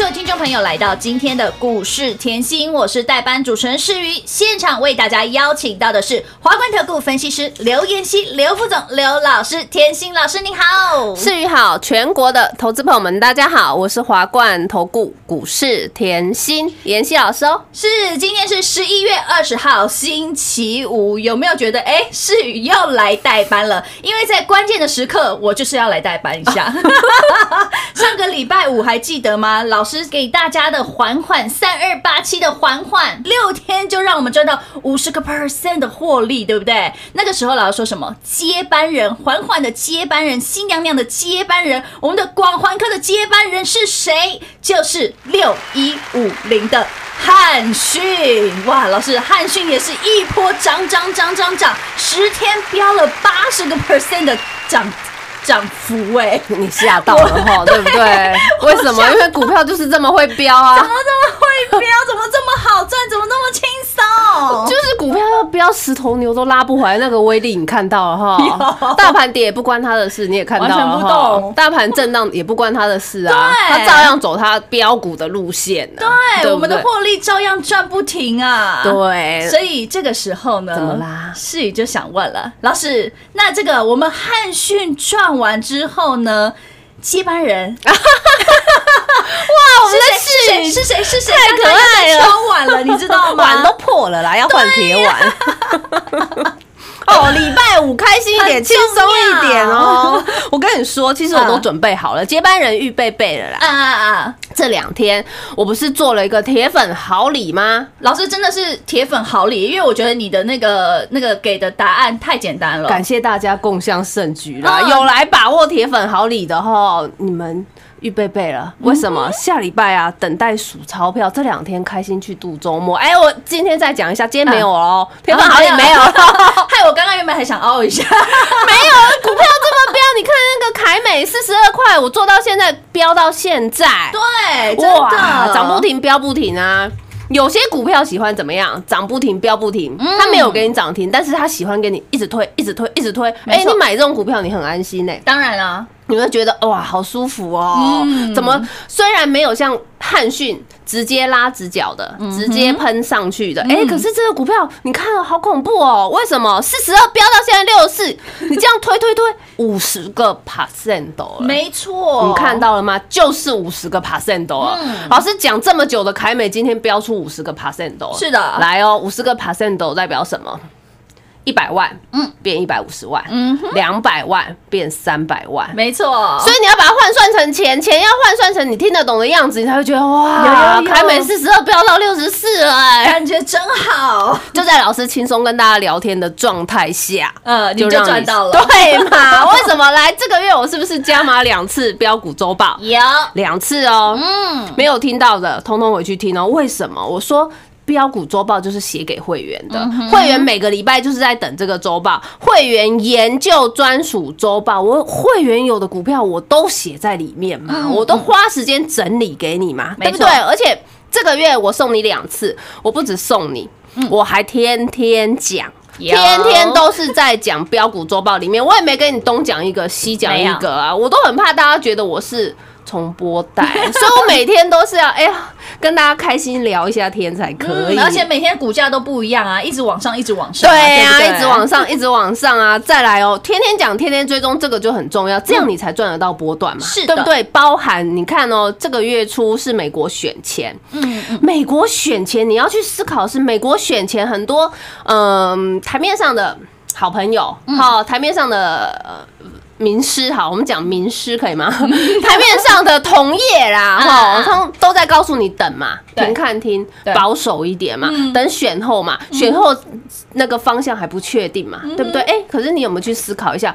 所有听众朋友来到今天的股市甜心，我是代班主持人世瑜。现场为大家邀请到的是华冠投顾分析师刘妍希、刘副总、刘老师，甜心老师你好。世宇好，全国的投资朋友们，大家好，我是华冠投顾股市甜心妍希老师哦。是，今天是十一月二十号，星期五，有没有觉得哎，世宇要来代班了？因为在关键的时刻，我就是要来代班一下。上个礼拜五还记得吗？老师给大家的缓缓三二八七的缓缓，六天就让我们赚到五十个 percent 的获利，对不对？那个时候老师说什么？接班人，缓缓的接班人，新娘娘的接班人，我们的广环科的接班人是谁？就是六一五零的。汉讯哇，老师，汉讯也是一波涨涨涨涨涨，十天飙了八十个 percent 的涨涨幅哎、你吓到了哈，对不对？为什么？因为股票就是这么会飙 怎啊么，这么会飙？怎么这么好赚？怎么那么轻松？就是股票要飙十头牛都拉不回来，那个威力你看到了哈。大盘跌也不关他的事，你也看到了全不哈。大盘震荡也不关他的事啊，对他照样走他标股的路线对我们的获利照样赚不停啊。。对，所以这个时候呢，怎么啦世宇就想问了，老师，那这个我们汉讯赚完之后呢，接班人 哇，我们的是谁？是谁？是谁？太可爱了敲碗了，你知道吗？碗都破了啦，要换铁碗。哦，礼拜五开心一点，很轻松一点哦。我跟你说，其实我都准备好了，接班人预备备了啦。啊啊啊！这两天我不是做了一个铁粉好礼吗？老师真的是铁粉好礼，因为我觉得你的那个那个给的答案太简单了。感谢大家共襄盛举啦！嗯有来把握铁粉好礼的哈，你们预备备了？为什么？下礼拜啊，等待数钞票，这两天开心去度周末。哎，我今天再讲一下，今天没有哦，铁粉好也没有，害我刚刚原本还想凹一下，没有，股票这么么飙？你看那个凯美四十二块，我做到现在飙到现在，对，真，的涨不。停，飙不停啊！有些股票喜欢怎么样？涨不停，飙不停。嗯他没有给你涨停，但是它喜欢给你一直推，一直推，一直推。哎，没错你买这种股票，你很安心呢、当然啊，你会觉得哇，好舒服哦。嗯怎么虽然没有像汉逊直接拉直角的，嗯直接喷上去的，哎、可是这个股票你看了好恐怖哦。为什么四十二飙到现在六十四？你这样推推推五十个 percent 了。没错，你看到了吗？就是五十个 percent 了。嗯老师讲这么久的凯美，今天飙出五十个 percent 了。是的来哦，五十个 percent 代表什么？一百万，嗯，变一百五十万，嗯，两百万变三百万，没错，所以你要把它换算成钱，钱要换算成你听得懂的样子，你才会觉得哇，有有有凯美四十二飙到六十四了、哎，感觉真好。就在老师轻松跟大家聊天的状态下，呃，你就让赚到了。对嘛？为什么来这个月我是不是加码两次标股周报？有，两次哦，嗯，没有听到的，通通回去听哦。为什么？我说。标股周报就是写给会员的，会员每个礼拜就是在等这个周报，会员研究专属周报，我会员有的股票我都写在里面嘛，我都花时间整理给你嘛，对不对？而且这个月我送你两次，我不止送你，我还天天讲。天天都是在讲标股周报里面，我也没跟你东讲一个西讲一个啊，我都很怕大家觉得我是重播带，所以我每天都是要哎呀跟大家开心聊一下天才可以，嗯而且每天股价都不一样啊，一直往上，一直往上啊，对呀、一直往上，一直往上啊！再来哦，天天讲，天天追踪，这个就很重要，这样你才赚得到波段嘛，是的对不对？包含你看哦，这个月初是美国选前，嗯嗯，美国选前你要去思考的是美国选前很多嗯、台面上的好朋友，嗯好、台面上的。呃名师好，我们讲名师可以吗？台面上的同业啦，哈，啊他们都在告诉你等嘛，对停看听，保守一点嘛，嗯等选后嘛，选后那个方向还不确定嘛，嗯对不对？哎，可是你有没有去思考一下？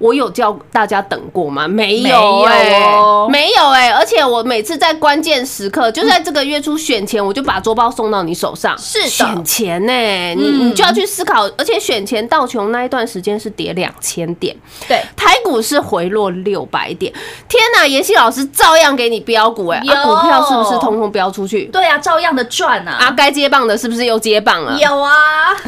我有叫大家等过吗？没没有有哎、哦没有哎、而且我每次在关键时刻，就在这个月初选前，我就把周报送到你手上。是的选前呢、你嗯你就要去思考，而且选前到穷那一段时间是跌两千点，对，台股是回落六百点。天呐，妍希老师照样给你标股哎、股票是不是通通标出去？对啊，照样的赚啊，啊，该接棒的是不是又接棒了？有啊，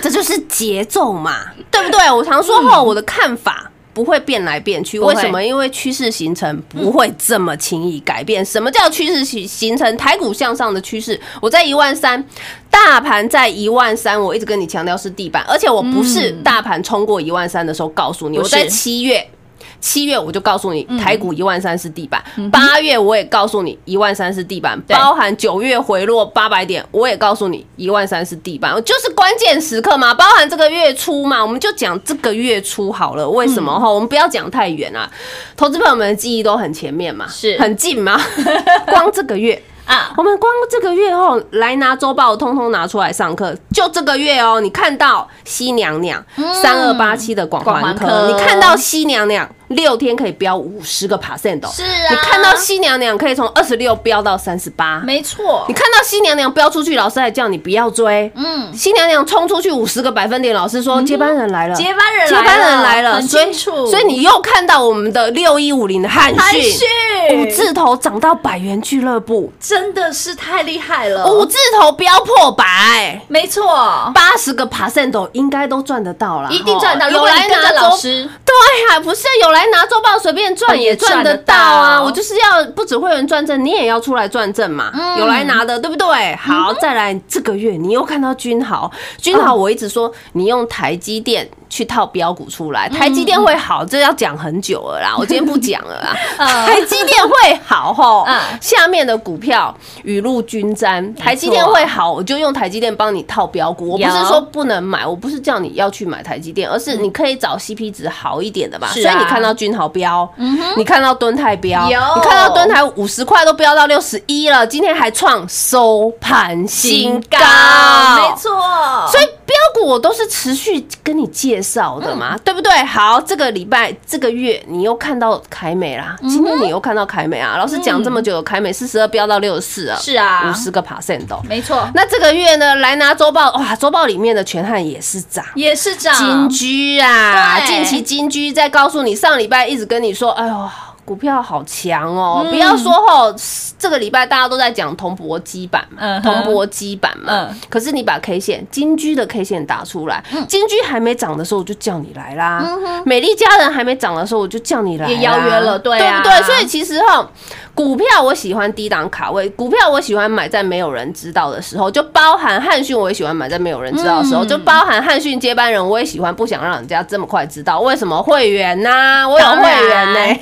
这就是节奏嘛，对不对？我常说后，我的看法。不会变来变去，为什么？因为趋势形成不会这么轻易改变。什么叫趋势形形成？台股向上的趋势，我在一万三，大盘在一万三，我一直跟你强调是地板，而且我不是大盘冲过一万三的时候告诉你，我在七月。七月我就告诉你，嗯台股一万三是地板。八月我也告诉你，一万三是地板，包含九月回落八百点，我也告诉你一万三是地板，就是关键时刻嘛，包含这个月初嘛，我们就讲这个月初好了。为什么哈？我们不要讲太远啊，投资朋友们的记忆都很前面嘛，是很近嘛，光这个月。啊，我们光这个月哦，来拿周报，通通拿出来上课。就这个月哦，你看到西娘娘三二八七的广环科，你看到西娘娘六天可以飙五十个 percent 哦，是啊。你看到西娘娘可以从二十六飙到三十八，没错。你，看到西娘娘飙出去，老师还叫你不要追，嗯，新娘娘冲出去五十个百分点，老师说接班人来了，接班人接班人来了，很所以清楚，所以你又看到我们的六一五零的汉讯韩讯。五字头涨到百元俱乐部，真的是太厉害了，五字头飙破百。没错，八十个 percent 应该都赚得到啦，一定赚得到。吼如果你跟着老，师，对呀、不是有来拿周报随便赚也赚得到啊！我就是要不止会员赚正，你也要出来赚正嘛。有来拿的，对不对？好，再来这个月你又看到君豪，君豪我一直说你用台积电去套标股出来，台积电会好，这要讲很久了啦，我今天不讲了啦。嗯台积电会好吼嗯，下面的股票雨露均沾，台积电会好，我就用台积电帮你套标股。我不是说不能买，我不是叫你要去买台积电，而是你可以找 CP 值好一点的嘛。是啊所以你看到君豪标，你看到敦泰标，有。你看到敦泰五十块都飙到六十一了，今天还创收盘新高，没错，所以标股我都是持续跟你介绍的嗯。嘛，对不对？好，这个礼拜、这个月你又看到凯美啦，嗯今天你又看到凯美啊。老师讲这么久，凯美四十二飙到六十四啊，是啊。五十个 percent 哦。没错，那这个月呢，来拿周报哇，周报里面的全汉也是涨。也是涨，金居啊，对。近期金居在告诉你，上上礼拜一直跟你说，哎呦。股票好强哦！不要说哦，这个礼拜大家都在讲铜箔基板嘛，嗯铜箔基板嘛。嗯可是你把 K 线金居的 K 线打出来，金居还没涨的时候我就叫你来啦。美丽佳人还没涨的时候我就叫你来，也邀约了对啊对不对？所以其实哈，股票我喜欢低档卡位，股票我喜欢买在没有人知道的时候，就包含汉讯我也喜欢买在没有人知道的时候，嗯就包含汉讯接班人我也喜欢，不想让人家这么快知道。为什么会员呐、我有当会员然呢、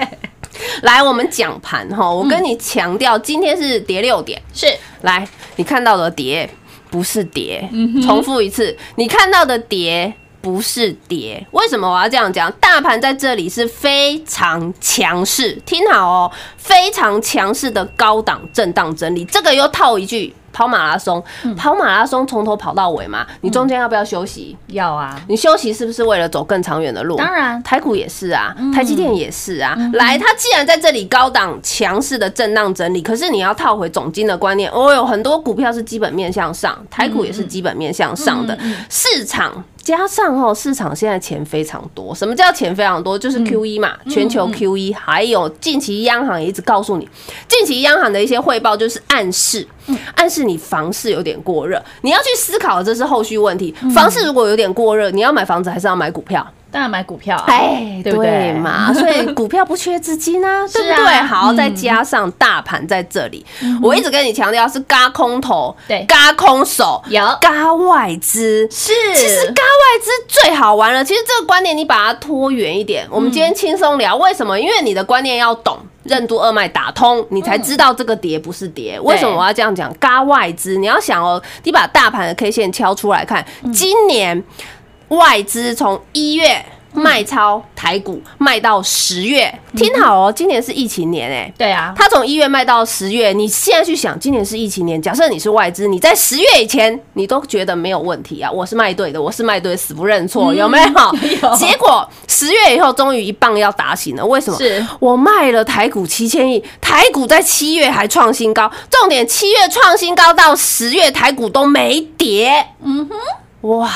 来，我们讲盘哈，我跟你强调，今天是跌六点。是来，你看到的跌不是跌，嗯重复一次，你看到的跌不是跌。为什么我要这样讲？大盘在这里是非常强势，听好哦，非常强势的高档震荡整理。这个又套一句。跑马拉松，嗯跑马拉松从头跑到尾嘛，你中间要不要休息？要啊，你休息是不是为了走更长远的路？当然台股也是啊，嗯台积电也是啊。来，它既然在这里高档强势的震荡整理，可是你要套回总金的观念，哦，有很多股票是基本面向上，台股也是基本面向上嗯的，市场。加上哦，市场现在钱非常多。什么叫钱非常多？就是嗯 Q E 嘛，全球 Q E，还有近期央行也一直告诉你，近期央行的一些汇报就是暗示，嗯暗示你房市有点过热。你要去思考这是后续问题。嗯房市如果有点过热，你要买房子还是要买股票？当然买股票啊，哎，对不对嘛？所以股票不缺资金啊，对不对？好，嗯再加上大盘在这里，我一直跟你强调是嘎空头，对嘎空手，有嘎外资。是，其实嘎外资最好玩了。其实这个观念你把它拖远一点，我们今天轻松聊。为什么？因为你的观念要懂。任督二脉打通，你才知道这个跌不是跌。为什么我要这样讲？嘎外资，你要想哦，你把大盘的 K 线敲出来看，今年外资从一月卖超台股卖到十月，听好哦，今年是疫情年哎、对啊，他从一月卖到十月，你现在去想，今年是疫情年，假设你是外资，你在十月以前，你都觉得没有问题啊，我是卖对的，我是卖对，死不认错，有没有？有。结果十月以后，终于一棒要打醒了，为什么？是。我卖了台股七千亿，台股在七月还创新高，重点七月创新高到十月台股都没跌，嗯哼，哇！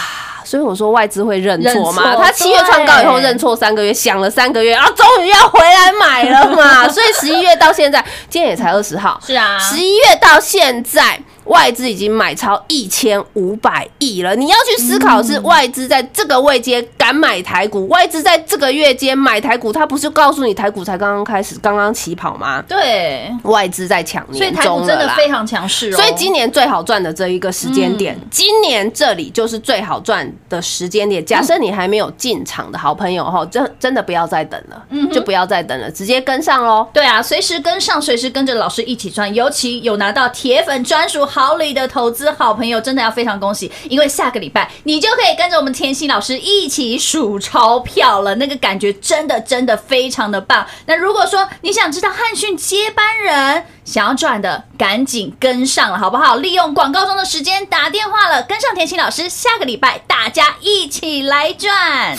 所以我说外资会认错嘛，他七月创高以后认错三个月，想了三个月，啊，终于要回来买了嘛。所以十一月到现在，今天也才二十号，是啊，十一月到现在，外资已经买超一千五百亿了。你要去思考，是外资在这个位阶敢买台股，外资在这个月间买台股，他不是告诉你台股才刚刚开始，刚刚起跑吗？对，外资在抢所以台股真。的非常强势哦，所以今年最好赚的这一个时间点，嗯今年这里就是最好赚的时间点。假设你还没有进场的好朋友哈，真真的不要再等了，嗯就不要再等了，直接跟上喽。对啊，随时跟上，随时跟着老师一起赚。尤其有拿到铁粉专属好礼的投资好朋友，真的要非常恭喜，因为下个礼拜你就可以跟着我们甜心老师一起数钞票了，那个感觉真的真的非常的棒。那如果说你想知道汉讯接班人想要赚的，赶紧跟上了，好不好？利用广告中的时间打电话了，跟上田心老师，下个礼拜大家一起来赚。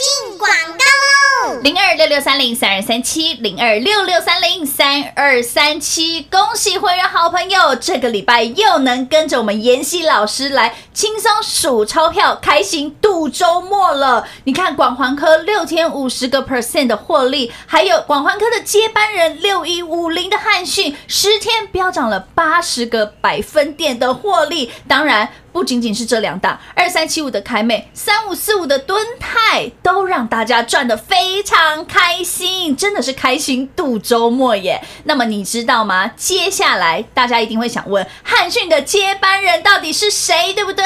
进广告喽！零二六六三零三二三七，零二六六三零三二三七，恭喜会员好朋友，这个礼拜又能跟着我们妍希老师来轻松数钞票，开心度周末了。你看广环科六天五十个 percent 的获利，还有广环科的接班人六一五零的汉讯，十天飙涨了八十个百分点的获利，当然。不仅仅是这两档，二三七五的凯美，三五四五的敦泰，都让大家赚得非常开心，真的是开心度周末耶。那么你知道吗？接下来大家一定会想问，汉讯的接班人到底是谁，对不对？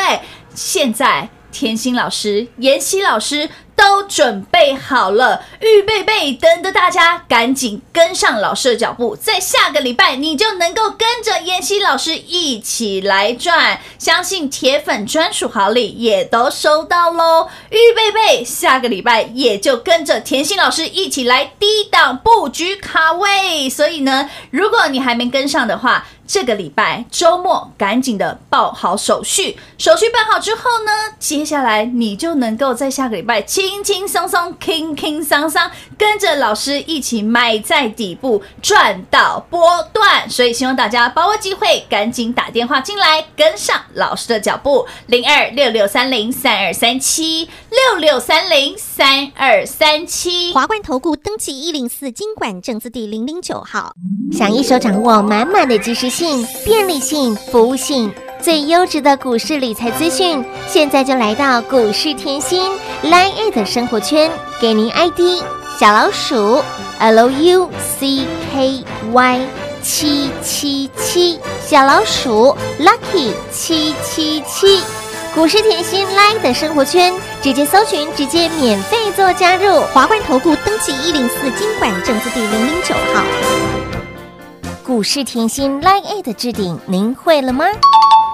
现在甜心老师、妍希老师都准备好了，预备备，等着大家赶紧跟上老师的脚步，在下个礼拜你就能够跟着妍希老师一起来赚，相信铁粉专属好礼也都收到喽，预备备，下个礼拜也就跟着甜心老师一起来低档布局卡位，所以呢，如果你还没跟上的话，这个礼拜周末赶紧的报好手续，手续办好之后呢，接下来你就能够在下个礼拜轻轻松松、轻轻桑桑，跟着老师一起买在底部赚到波段。所以希望大家把握机会，赶紧打电话进来，跟上老师的脚步，零二六六三零三二三七六六三零三二三七。华冠投顾登记一零四经管证字第零零九号。想一手掌握满满的及时性、便利性、服务性，最优质的股市理财资讯，现在就来到股市甜心 Line A 的生活圈，给您 ID 小老鼠 Lucky 七七七，小老鼠 Lucky 七七七。股市甜心 Line 的生活圈，直接搜寻，直接免费做加入。华冠投顾登记一零四经管证字第零零九号。股市甜心 Line A 的置顶，您会了吗？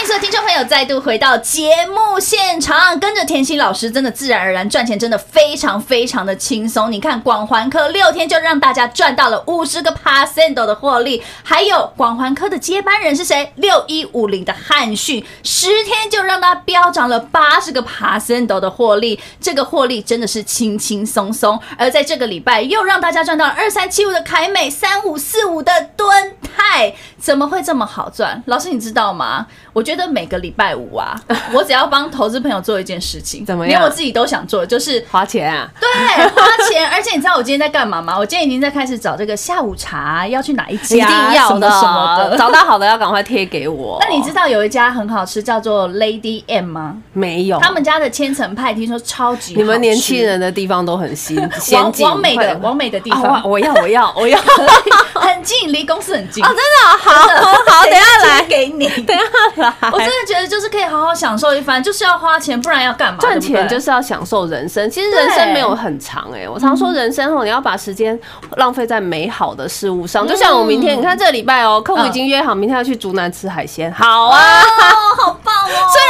迎所有听众朋友再度回到节目现场，跟着甜心老师，真的自然而然赚钱，真的非常非常的轻松。你看广环科六天就让大家赚到了五十个 percent 的获利，还有广环科的接班人是谁？六一五零的汉讯，十天就让它飙涨了八十个 percent 的获利，这个获利真的是轻轻松松。而在这个礼拜又让大家赚到了二三七五的凯美，三五四五的敦泰，怎么会这么好赚？老师你知道吗？我觉得每个礼拜五啊，我只要帮投资朋友做一件事情，怎么样连我自己都想做，就是花钱啊！对花钱。而且你知道我今天在干嘛吗？我今天已经在开始找这个下午茶要去哪一家，一定要的，什么的。找到好的要赶快贴给我。那你知道有一家很好吃，叫做 Lady M 吗？没有？他们家的千层派听说超级好，你们年轻人的地方都很新 先王进，王美的快王美的地啊方，我我要我要我要很近，离公司很近哦，真的好好，等一下来，给你。等一下来，我真的觉得就是可以好好享受一番，就是要花钱，不然要干嘛？赚钱就是要享受人生。其实人生没有很长哎、我常说人生哦，你要把时间浪费在美好的事物上。就像我明天，你看这个礼拜哦，客户已经约好明天要去竹南吃海鲜，好啊。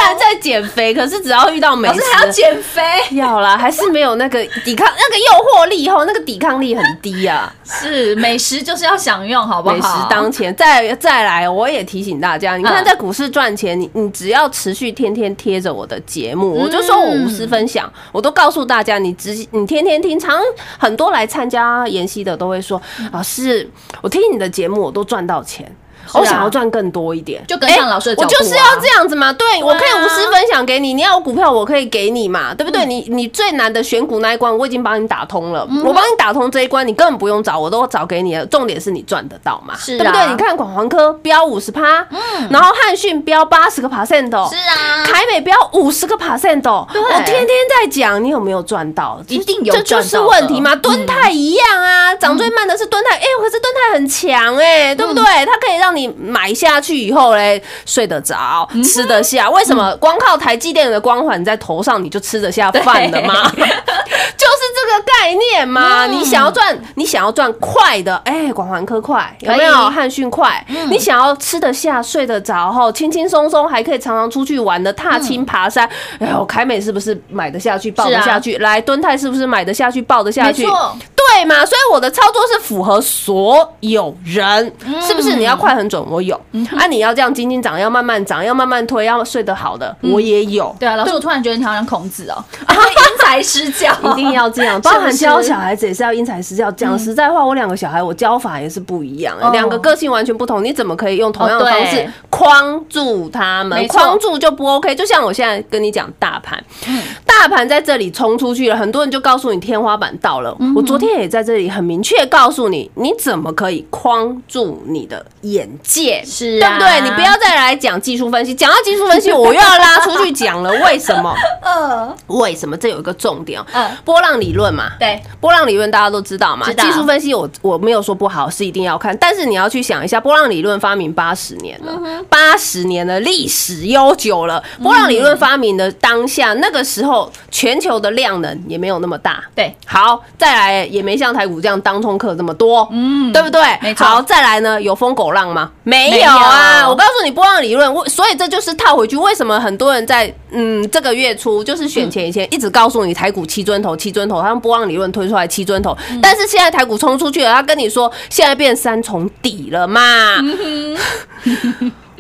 然在减肥，可是只要遇到美食还要减肥，要啦，还是没有那个抵抗那个诱惑力吼，那个抵抗力很低啊。是美食就是要享用，好不好？美食当前，再再来，我也提醒大家，你看嗯在股市赚钱，你你只要持续天天贴着我的节目，我就说我无私分享，我都告诉大家，你只你天天听，常很多来参加研习的都会说，老师，我听你的节目，我都赚到钱。啊。我想要赚更多一点，就跟上老师的脚步啊。我就是要这样子嘛。对，我可以无私分享给你，你要有股票，我可以给你嘛，对不嗯。对？你你最难的选股那一关，我已经帮你打通了，我帮你打通这一关，你根本不用找，我都找给你了。重点是你赚得到嘛，是啊。对不对？你看广环科标五十趴，然后汉讯标八十个 percent 哦，是啊，凯美标五十个 percent 哦，我天天在讲，你有没有赚到？一定有这就是问题嘛。敦泰一样啊，涨最慢的是敦泰，哎，可是敦泰很强哎，对不对？它可以让你买下去以后嘞，睡得着，吃得下。为什么光靠台积电的光环在头上，你就吃得下饭了吗？就是这个概念嘛。你想要赚，你想要赚快的，哎，广环科快有没有？汉讯快，你想要吃得下、睡得着后，轻轻松松还可以常常出去玩的，踏青爬山。哎呦，凯美是不是买得下去、抱得下去？来，敦泰是不是买得下去、抱得下去？没错，对嘛？所以我的操作是符合所有人，是不是？你要快很准，我有；啊，你要这样紧紧长，要慢慢长，要慢慢推，要睡得好的，我也有。对啊，老师，我突然觉得你好像孔子哦，因材施教，一定要这样，包含教小孩子也是要因材施教。讲实在话，我两个小孩我教法也是不一样、两个个性完全不同，你怎么可以用同样的方式框住他们？框住就不 OK。就像我现在跟你讲大盘，嗯大大盘在这里冲出去了，很多人就告诉你天花板到了。我昨天也在这里很明确告诉你，你怎么可以框住你的眼界？是啊对不对？你不要再来讲技术分析，讲到技术分析，我又要拉出去讲了。为什么？嗯为什么？这有一个重点哦，嗯，波浪理论嘛。对，波浪理论大家都知道嘛，技术分析我我没有说不好，是一定要看，但是你要去想一下，波浪理论发明八十年了，八十年的历史悠久了。波浪理论发明的当下，那个时候全球的量能也没有那么大。对，好，再来也没像台股这样当冲客这么多，嗯，对不对？没错好，再来呢，有疯狗浪吗？没没有啊！我告诉你，波浪理论，我所以这就是套回去，为什么很多人在嗯这个月初就是选前以前一直告诉你台股七尊头七尊头，他们波浪理论推出来七尊头，但是现在台股冲出去了，他跟你说现在变三重底了嘛？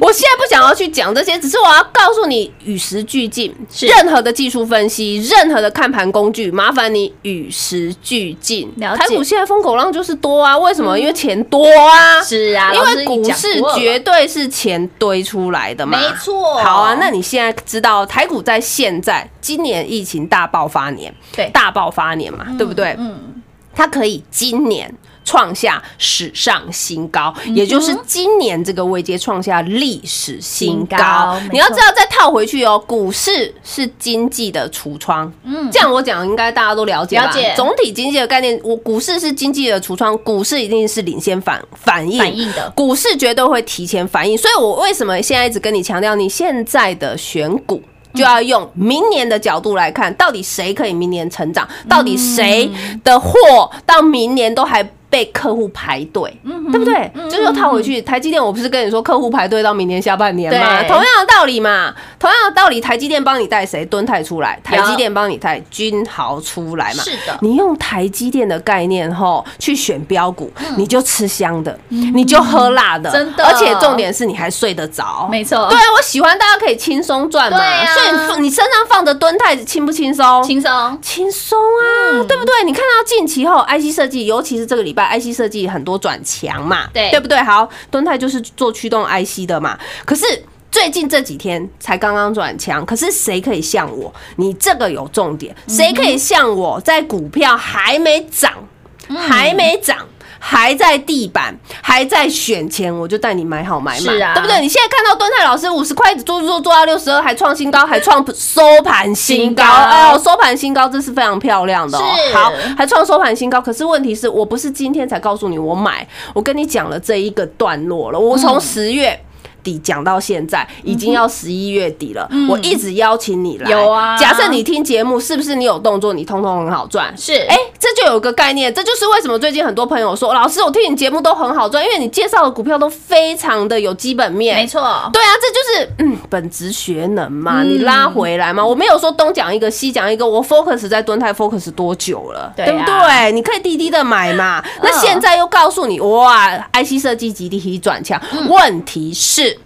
我现在不想要去讲这些，只是我要告诉你与时俱进。任何的技术分析，任何的看盘工具，麻烦你与时俱进。台股现在风口浪就是多啊，为什么？因为钱多啊。是啊，因为股市绝对是钱堆出来的嘛，没错好啊，那你现在知道台股在现在今年疫情大爆发年，对大爆发年嘛，对不对？嗯，它可以今年创下史上新高，嗯也就是今年这个位阶创下历史新新高。你要知道，再套回去哦，股市是经济的橱窗。嗯，这样我讲应该大家都了解吧？了解总体经济的概念，我股市是经济的橱窗，股市一定是领先反反应反应的股市绝对会提前反应。所以我为什么现在一直跟你强调，你现在的选股。就要用明年的角度来看，到底谁可以明年成长？到底谁的货到明年都还被客户排队，对不对？嗯就套回去，台积电，我不是跟你说客户排队到明年下半年吗？同样的道理嘛，同样的道理，台积电帮你带谁？敦泰出来，台积电帮你带君豪出来嘛。是的。你用台积电的概念吼去选标股，嗯。你就吃香的，你就喝辣的，真的。而且重点是你还睡得着，没错。对啊，我喜欢大家可以轻松赚嘛，啊。所以你身上放的蹲泰轻不轻松？轻松，轻松啊，对不对？你看到近期后，IC 设计，尤其是这个礼拜，IC 设计很多转强嘛，对对不对？好，敦泰就是做驱动 IC 的嘛，可是。最近这几天才刚刚转强，可是谁可以像我？你这个有重点，谁可以像我在股票还没涨、还没涨、还在地板、还在选前，我就带你买好买满，是啊对不对？你现在看到敦泰老师五十块做做做到六十二，还创新高，还创收盘新高，哎呦，收盘新高，这是非常漂亮的哦。好，还创收盘新高，可是问题是我不是今天才告诉你我买，我跟你讲了这一个段落了，我从十月。底讲到现在，已经要十一月底了。我一直邀请你来，有啊假设你听节目，是不是你有动作，你通通很好赚？是哎、这就有个概念，这就是为什么最近很多朋友说，老师，我听你节目都很好赚，因为你介绍的股票都非常的有基本面。没错，对啊，这就是嗯本职学能嘛，嗯你拉回来嘛。我没有说东讲一个西讲一个，我 focus 在蹲泰 focus 多久了，对啊不对？你可以低低的买嘛。那现在又告诉你哇，IC 设计集体转强，嗯问题是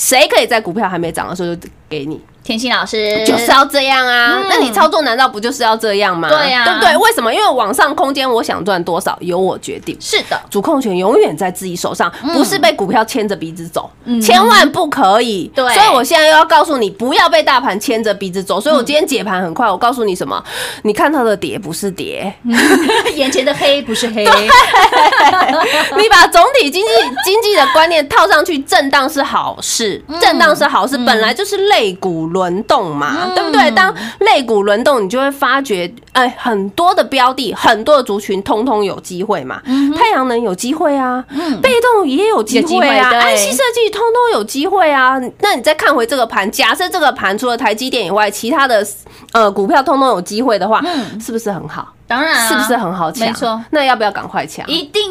谁可以在股票还没涨的时候就给你？甜心老师就是要这样啊！嗯那你操作难道不就是要这样吗？对啊对不对？为什么？因为网上空间，我想赚多少由我决定。是的，主控权永远在自己手上，嗯不是被股票牵着鼻子走，千万不可以。对所以我现在又要告诉你，不要被大盘牵着鼻子走。所以我今天解盘很快，我告诉你什么？你看到的跌不是跌，眼前的黑不是黑，你把总体经济经济的观念套上去，震荡是好事，震荡是好事，本来就是类股轮动嘛，对不对？当肋骨轮动，你就会发觉，哎，很多的标的，很多的族群，通通有机会嘛。太阳能有机会啊，被动也有机会啊会对，IC 设计通通有机会啊。那你再看回这个盘，假设这个盘除了台积电以外，其他的呃股票通通有机会的话，是不是很好？当然啊是不是很好抢？没错，那要不要赶快抢？一定要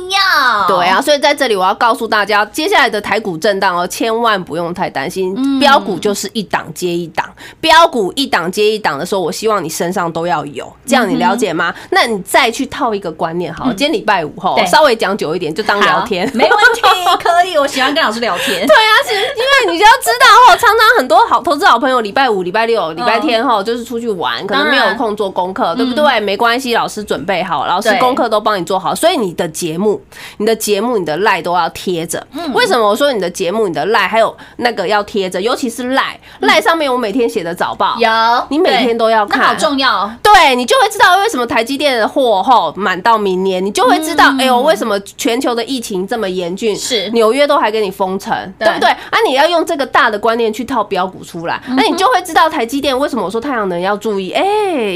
对啊，所以在这里我要告诉大家，接下来的台股震荡哦，千万不用太担心，标股就是一档接一档，标股一档接一档的时候，我希望你身上都要有，这样你了解吗？那你再去套一个观念，好，今天礼拜五后对稍微讲久一点，就当聊天好。没问题，可以，我喜欢跟老师聊天。对啊，是因为你就要知道哦，常常很多好投资好朋友，礼拜五、礼拜六、礼拜天哈，就是出去玩，可能没有空做功课，对不对？没关系，老师准备好，老师功课都帮你做好，所以你的节目、你的节目、你的赖都要贴着。嗯为什么我说你的节目、你的赖还有那个要贴着？尤其是赖赖上面，我每天天写的早报，有，你每天都要看那好重要。对你就会知道为什么台积电的货后满到明年，你就会知道，哎呦，为什么全球的疫情这么严峻，嗯是纽约都还给你封城，对对不对？啊，你要用这个大的观念去套标股出来，嗯那你就会知道台积电为什么我说太阳能要注意，哎，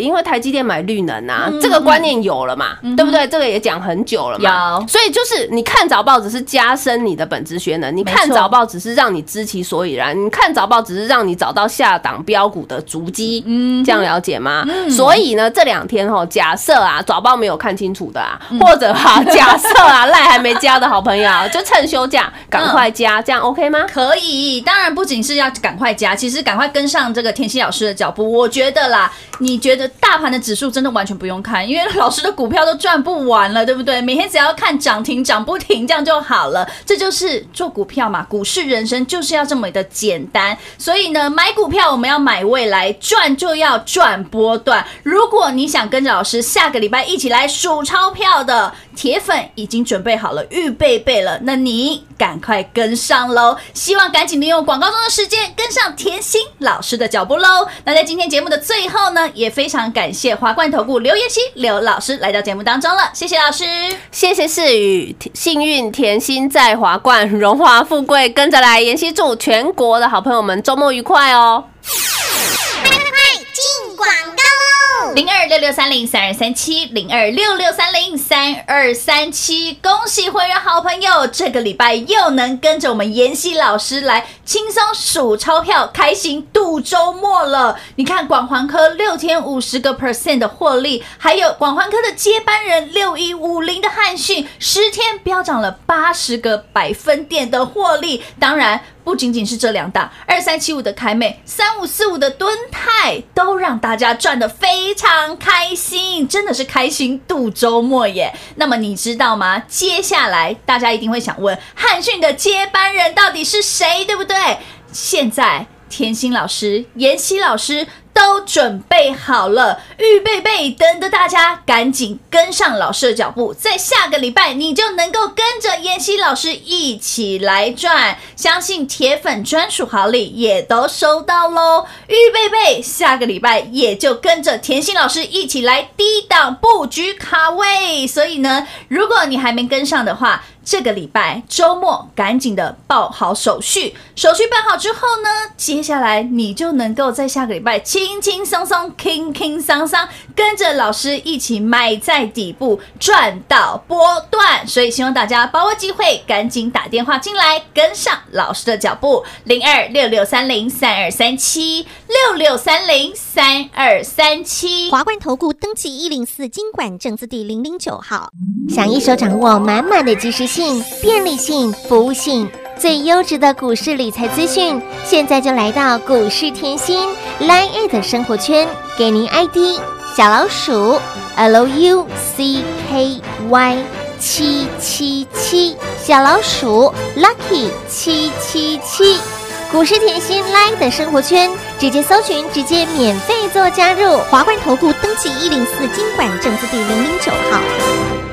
因为台积电买绿能啊，嗯这个观念有了嘛，对不对？这个也讲很久了嘛，有所以就是你看早报只是加深你的本职学能，你看早报只是让你知其所以然，你看早报只是让你找到下档标股的足迹，嗯，这样了解吗？所以呢，这两天哈，假设啊早报没有看清楚的啊，或者哈 假设啊赖还没加的好朋友啊，就趁休假赶快加，这样 OK 吗？可以，当然不仅是要赶快加，其实赶快跟上这个田心老师的脚步。我觉得啦，你觉得大盘的指数真的完全不用看，因为老师的股票都赚不完了，对不对？每天只要看涨停涨不停，这样就好了。这就是做股票嘛，股市人生就是要这么的简单。所以呢，买股票我们要买未来，赚就要赚波段。如果你想跟着老师下个礼拜一起来数钞票的铁粉，已经准备好了，预备备了，那你赶快跟上喽！希望赶紧利用广告中的时间跟上甜心老师的脚步喽。那在今天节目的最后呢，也非常感谢华冠投顾刘妍希刘老师来到节目当中了，谢谢老师。谢谢世宇，幸运甜心在华冠，荣华富贵跟着来。妍希祝全国的好朋友们周末愉快哦！快进广告喽！零二六六三零三二三七，零二六六三零三二三七，恭喜会员好朋友，这个礼拜又能跟着我们妍希老师来轻松数钞票，开心度周末了。你看广环科六天五十个 percent 的获利，还有广环科的接班人六一五零的汉讯，十天飙涨了八十个百分点的获利，当然。不仅仅是这两档，二三七五的凯美，三五四五的敦泰，都让大家赚得非常开心，真的是开心度周末耶。那么你知道吗？接下来大家一定会想问，汉逊的接班人到底是谁，对不对？现在甜心老师、妍希老师。都准备好了，预备备，等着大家赶紧跟上老师的脚步，在下个礼拜你就能够跟着妍希老师一起来赚，相信铁粉专属好礼也都收到喽。预备备，下个礼拜也就跟着甜心老师一起来低档布局卡位。所以呢，如果你还没跟上的话，这个礼拜周末赶紧的报好手续，手续办好之后呢，接下来你就能够在下个礼拜轻轻松松、轻轻桑桑，跟着老师一起买在底部，赚到波段。所以希望大家把握机会，赶紧打电话进来，跟上老师的脚步，零二六六三零三二三七六六三零三二三七。华冠投顾登记一零四经管证字第零零九号。想一手掌握满满的及时性、便利性、服务性，最优质的股市理财资讯，现在就来到股市甜心 Line 的生活圈，给您 ID 小老鼠 Lucky 七七七，小老鼠 Lucky 七七七。股市甜心 Line 的生活圈，直接搜寻，直接免费做加入。华冠投顾登记一零四经管证字第零零九号。